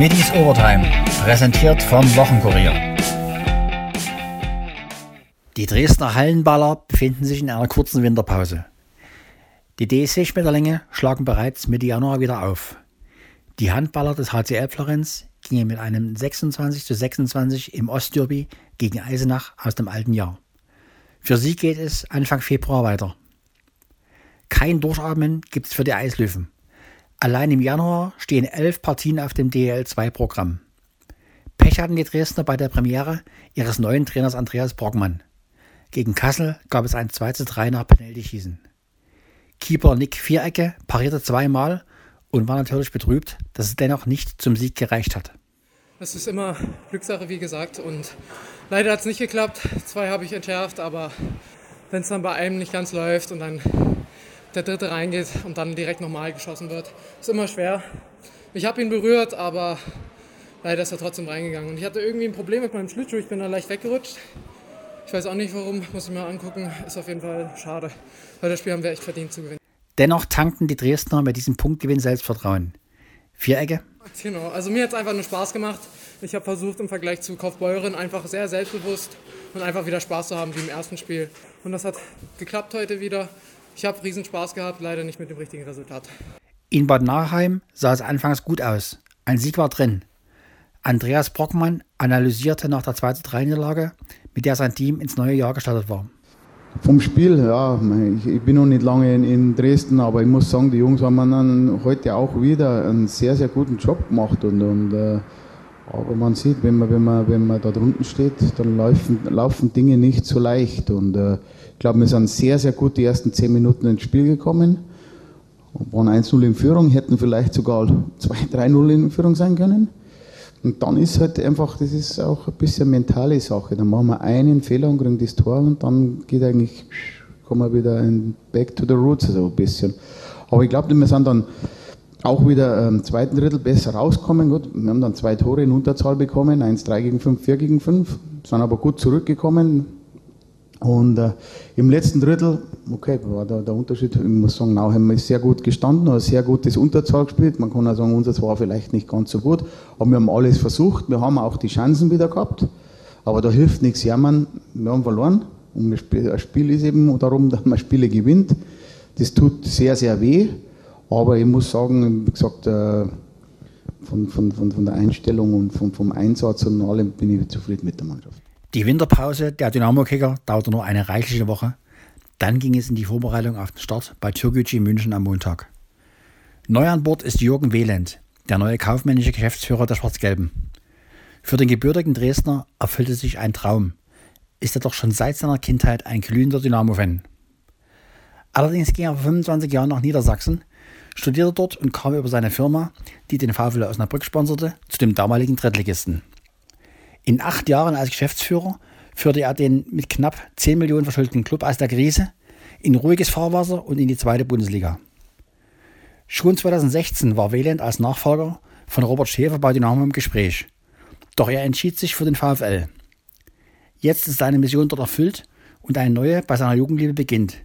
Middies Overtime, präsentiert vom Wochenkurier. Die Dresdner Hallenballer befinden sich in einer kurzen Winterpause. Die DSC-Schmetterlinge schlagen bereits Mitte Januar wieder auf. Die Handballer des HCL Florenz gingen mit einem 26 zu 26 im Ostderby gegen Eisenach aus dem alten Jahr. Für sie geht es Anfang Februar weiter. Kein Durchatmen gibt es für die Eislöwen. Allein im Januar stehen elf Partien auf dem DL2-Programm. Pech hatten die Dresdner bei der Premiere ihres neuen Trainers Andreas Brockmann. Gegen Kassel gab es ein 2 zu 3 nach Penalty-Schießen. Keeper Nick Vierecke parierte zweimal und war natürlich betrübt, dass es dennoch nicht zum Sieg gereicht hat. Es ist immer Glückssache, wie gesagt. Und leider hat es nicht geklappt. Zwei habe ich entschärft, aber wenn es dann bei einem nicht ganz läuft und dann der dritte reingeht und dann direkt nochmal geschossen wird, ist immer schwer. Ich habe ihn berührt, aber leider ist er trotzdem reingegangen. Und ich hatte irgendwie ein Problem mit meinem Schlittschuh. Ich bin da leicht weggerutscht. Ich weiß auch nicht warum, muss ich mal angucken. Ist auf jeden Fall schade, weil das Spiel haben wir echt verdient zu gewinnen. Dennoch tankten die Dresdner mit diesem Punktgewinn Selbstvertrauen. Vierecke? Genau, also mir hat es einfach nur Spaß gemacht. Ich habe versucht im Vergleich zu Kaufbeuren einfach sehr selbstbewusst und einfach wieder Spaß zu haben wie im ersten Spiel. Und das hat geklappt heute wieder. Ich habe riesen Spaß gehabt, leider nicht mit dem richtigen Resultat. In Bad Nauheim sah es anfangs gut aus. Ein Sieg war drin. Andreas Brockmann analysierte nach der 2-3-Niederlage, mit der sein Team ins neue Jahr gestartet war. Vom Spiel, ja, ich, ich, bin noch nicht lange in, in, Dresden, aber ich muss sagen, die Jungs haben dann heute auch wieder einen sehr, sehr guten Job gemacht. Und, und äh, aber man sieht, wenn man, wenn, man, wenn man da drunten steht, dann laufen, laufen Dinge nicht so leicht. Und äh, glaube, wir sind sehr, sehr gut die ersten zehn Minuten ins Spiel gekommen. Waren 1-0 in Führung, hätten vielleicht sogar 2-3-0 in Führung sein können. Und dann ist halt einfach, das ist auch ein bisschen mentale Sache. Dann machen wir einen Fehler und kriegen das Tor und dann geht eigentlich, kommen wir wieder in back to the roots so ein bisschen. Aber ich glaube, wir sind dann auch wieder im zweiten Drittel besser rausgekommen. Gut, wir haben dann zwei Tore in Unterzahl bekommen, 1-3 gegen 5, 4 gegen 5, sind aber gut zurückgekommen, und äh, im letzten Drittel, okay, war da der Unterschied. Ich muss sagen, Nauheim ist sehr gut gestanden, hat sehr gutes Unterzahl gespielt. Man kann auch sagen, unseres war vielleicht nicht ganz so gut, aber wir haben alles versucht. Wir haben auch die Chancen wieder gehabt, aber da hilft nichts jammern. Wir haben verloren. Und ein Spiel ist eben darum, dass man Spiele gewinnt. Das tut sehr, sehr weh. Aber ich muss sagen, wie gesagt, äh, von, von, von, von der Einstellung und vom, vom Einsatz und allem bin ich zufrieden mit der Mannschaft. Die Winterpause der Dynamo-Kicker dauerte nur eine reichliche Woche. Dann ging es in die Vorbereitung auf den Start bei Türkgücü München am Montag. Neu an Bord ist Jürgen Wehland, der neue kaufmännische Geschäftsführer der Schwarz-Gelben. Für den gebürtigen Dresdner erfüllte sich ein Traum. Ist er doch schon seit seiner Kindheit ein glühender Dynamo-Fan. Allerdings ging er vor 25 Jahren nach Niedersachsen, studierte dort und kam über seine Firma, die den VfL Osnabrück sponserte, zu dem damaligen Drittligisten. In acht Jahren als Geschäftsführer führte er den mit knapp 10 Millionen verschuldeten Club aus der Krise in ruhiges Fahrwasser und in die zweite Bundesliga. Schon 2016 war Wieland als Nachfolger von Robert Schäfer bei Dynamo im Gespräch. Doch er entschied sich für den VfL. Jetzt ist seine Mission dort erfüllt und eine neue bei seiner Jugendliebe beginnt,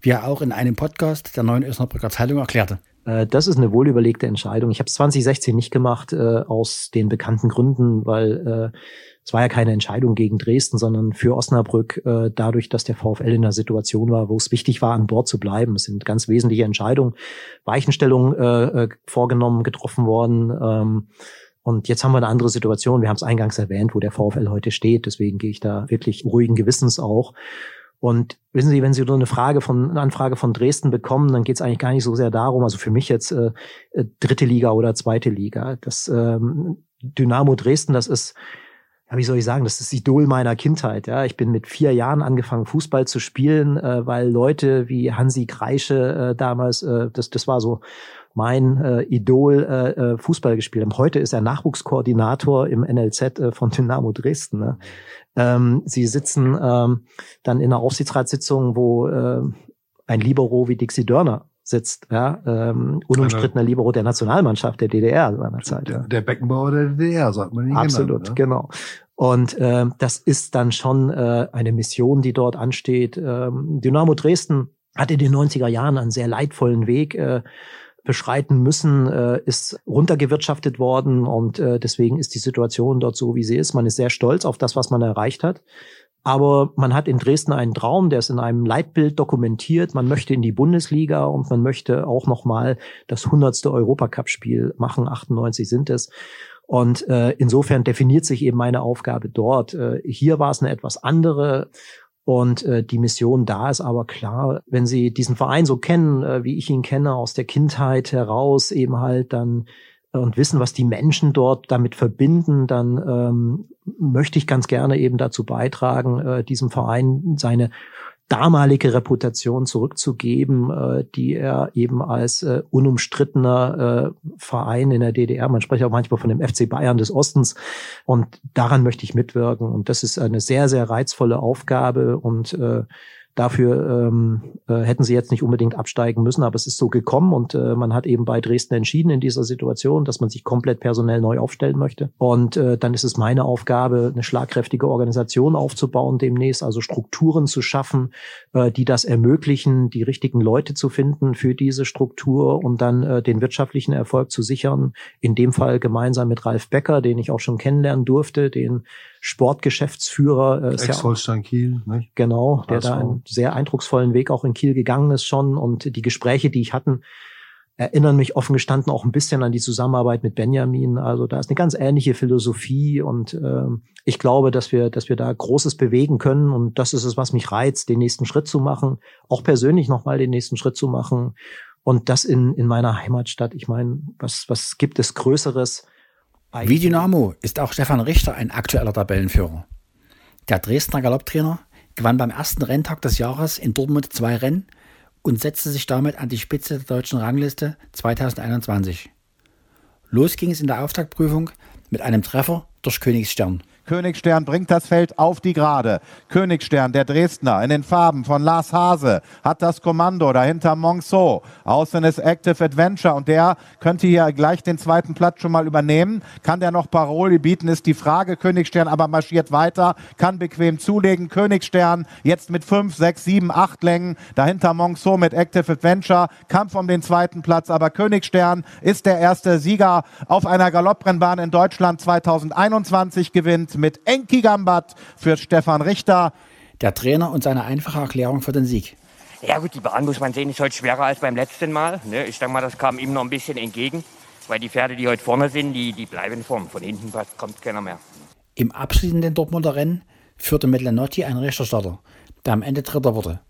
wie er auch in einem Podcast der neuen Osnabrücker Zeitung erklärte. Äh, das ist eine wohlüberlegte Entscheidung. Ich habe es 2016 nicht gemacht, äh, aus den bekannten Gründen, weil äh, es war ja keine Entscheidung gegen Dresden, sondern für Osnabrück, äh, dadurch, dass der VfL in einer Situation war, wo es wichtig war, an Bord zu bleiben. Es sind ganz wesentliche Entscheidungen, Weichenstellungen äh, äh, vorgenommen, getroffen worden. Ähm, und jetzt haben wir eine andere Situation. Wir haben es eingangs erwähnt, wo der VfL heute steht. Deswegen gehe ich da wirklich ruhigen Gewissens auch. Und wissen Sie, wenn Sie so eine Frage von eine Anfrage von Dresden bekommen, dann geht es eigentlich gar nicht so sehr darum, also für mich jetzt äh, äh, dritte Liga oder zweite Liga. Das ähm, Dynamo Dresden, das ist, ja, wie soll ich sagen, das ist das Idol meiner Kindheit. Ja, ich bin mit vier Jahren angefangen, Fußball zu spielen, äh, weil Leute wie Hansi Kreische äh, damals, äh, das, das war so mein äh, Idol äh, äh Fußball gespielt haben. Heute ist er Nachwuchskoordinator im NLZ äh, von Dynamo Dresden. Ne? Ähm, sie sitzen ähm, dann in einer Aufsichtsratssitzung, wo äh, ein Libero wie Dixie Dörner sitzt, ja, ähm, unumstrittener Libero der Nationalmannschaft der DDR seinerzeit. Der, der Beckenbauer der DDR, sagt man nicht. Absolut, genannt, ne? genau. Und äh, das ist dann schon äh, eine Mission, die dort ansteht. Ähm, Dynamo Dresden hat in den 90er Jahren einen sehr leidvollen Weg äh, beschreiten müssen, äh, ist runtergewirtschaftet worden und äh, deswegen ist die Situation dort so, wie sie ist. Man ist sehr stolz auf das, was man erreicht hat. Aber man hat in Dresden einen Traum, der ist in einem Leitbild dokumentiert. Man möchte in die Bundesliga und man möchte auch nochmal das hundertste Europacup-Spiel machen. 98 sind es. Und äh, insofern definiert sich eben meine Aufgabe dort. Äh, hier war es eine etwas andere. Und äh, die Mission da ist aber klar, wenn Sie diesen Verein so kennen, äh, wie ich ihn kenne, aus der Kindheit heraus, eben halt dann äh, und wissen, was die Menschen dort damit verbinden, dann ähm, möchte ich ganz gerne eben dazu beitragen, äh, diesem Verein seine damalige Reputation zurückzugeben, äh, die er eben als äh, unumstrittener äh, Verein in der DDR, man spricht auch manchmal von dem FC Bayern des Ostens, und daran möchte ich mitwirken. Und das ist eine sehr, sehr reizvolle Aufgabe und äh, Dafür ähm, äh, hätten sie jetzt nicht unbedingt absteigen müssen, aber es ist so gekommen und äh, man hat eben bei Dresden entschieden in dieser Situation, dass man sich komplett personell neu aufstellen möchte. Und äh, dann ist es meine Aufgabe, eine schlagkräftige Organisation aufzubauen demnächst, also Strukturen zu schaffen, äh, die das ermöglichen, die richtigen Leute zu finden für diese Struktur und dann äh, den wirtschaftlichen Erfolg zu sichern. In dem Fall gemeinsam mit Ralf Becker, den ich auch schon kennenlernen durfte, den Sportgeschäftsführer. Äh, Ex-Holstein Kiel, nicht? Genau, der da einen sehr eindrucksvollen Weg auch in Kiel gegangen ist schon. Und die Gespräche, die ich hatten, erinnern mich offen gestanden auch ein bisschen an die Zusammenarbeit mit Benjamin. Also da ist eine ganz ähnliche Philosophie und äh, ich glaube, dass wir, dass wir da Großes bewegen können und das ist es, was mich reizt, den nächsten Schritt zu machen, auch persönlich nochmal den nächsten Schritt zu machen und das in, in meiner Heimatstadt. Ich meine, was, was gibt es Größeres? Wie Dynamo ist auch Stefan Richter ein aktueller Tabellenführer. Der Dresdner Galopptrainer gewann beim ersten Renntag des Jahres in Dortmund zwei Rennen und setzte sich damit an die Spitze der deutschen Rangliste 2021. Los ging es in der Auftaktprüfung mit einem Treffer durch Königsstern. Königstern bringt das Feld auf die Gerade. Königstern, der Dresdner, in den Farben von Lars Hase, hat das Kommando dahinter Monceau. Außen ist Active Adventure und der könnte hier gleich den zweiten Platz schon mal übernehmen. Kann der noch Paroli bieten, ist die Frage. Königstern aber marschiert weiter, kann bequem zulegen. Königstern jetzt mit 5, 6, 7, 8 Längen. Dahinter Monceau mit Active Adventure. Kampf um den zweiten Platz, aber Königstern ist der erste Sieger auf einer Galopprennbahn in Deutschland 2021 gewinnt mit Enki Gambat für Stefan Richter. Der Trainer und seine einfache Erklärung für den Sieg. Ja gut, die Bahn muss man sehen, ist heute schwerer als beim letzten Mal. Ne? Ich denke mal, das kam ihm noch ein bisschen entgegen, weil die Pferde, die heute vorne sind, die, die bleiben vorn. Von hinten kommt keiner mehr. Im abschließenden Dortmunder Rennen führte mit Lenotti ein Richterstarter, der am Ende Dritter wurde.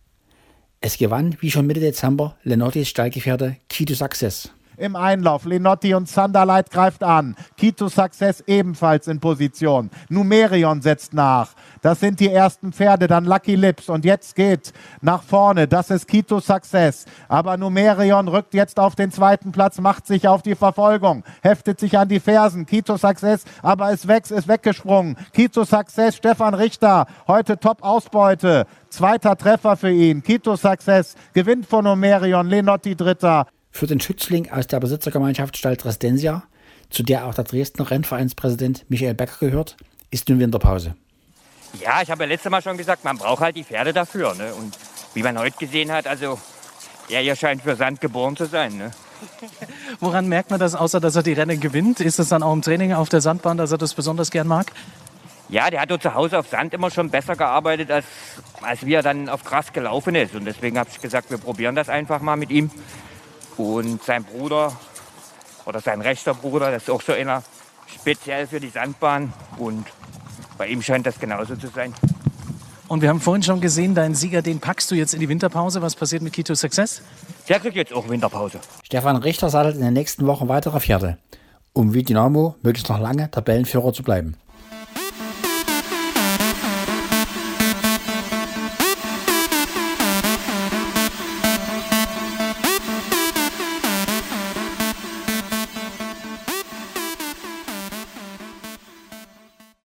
Es gewann, wie schon Mitte Dezember, Lenottis Stallgefährte Kito Success im Einlauf. Lenotti und Sanderleit greift an. Kito Success ebenfalls in Position. Numerion setzt nach. Das sind die ersten Pferde, dann Lucky Lips. Und jetzt geht nach vorne. Das ist Kito Success. Aber Numerion rückt jetzt auf den zweiten Platz, macht sich auf die Verfolgung, heftet sich an die Fersen. Kito Success, aber ist weg, ist weggesprungen. Kito Success, Stefan Richter, heute Top-Ausbeute. Zweiter Treffer für ihn. Kito Success gewinnt von Numerion. Lenotti Dritter. Für den Schützling aus der Besitzergemeinschaft Stall Dresdensia, zu der auch der Dresdner Rennvereinspräsident Michael Becker gehört, ist nun Winterpause. Ja, ich habe ja letztes Mal schon gesagt, man braucht halt die Pferde dafür. Ne? Und wie man heute gesehen hat, also er hier scheint für Sand geboren zu sein. Ne? Woran merkt man das, außer dass er die Rennen gewinnt? Ist es dann auch im Training auf der Sandbahn, dass er das besonders gern mag? Ja, der hat dort zu Hause auf Sand immer schon besser gearbeitet, als, als wie er dann auf Gras gelaufen ist. Und deswegen habe ich gesagt, wir probieren das einfach mal mit ihm. Und sein Bruder oder sein rechter Bruder, das ist auch so einer, speziell für die Sandbahn. Und bei ihm scheint das genauso zu sein. Und wir haben vorhin schon gesehen, deinen Sieger, den packst du jetzt in die Winterpause. Was passiert mit Kito Success? Der kriegt jetzt auch Winterpause. Stefan Richter sattelt in den nächsten Wochen weitere Pferde, um wie Dynamo möglichst noch lange Tabellenführer zu bleiben.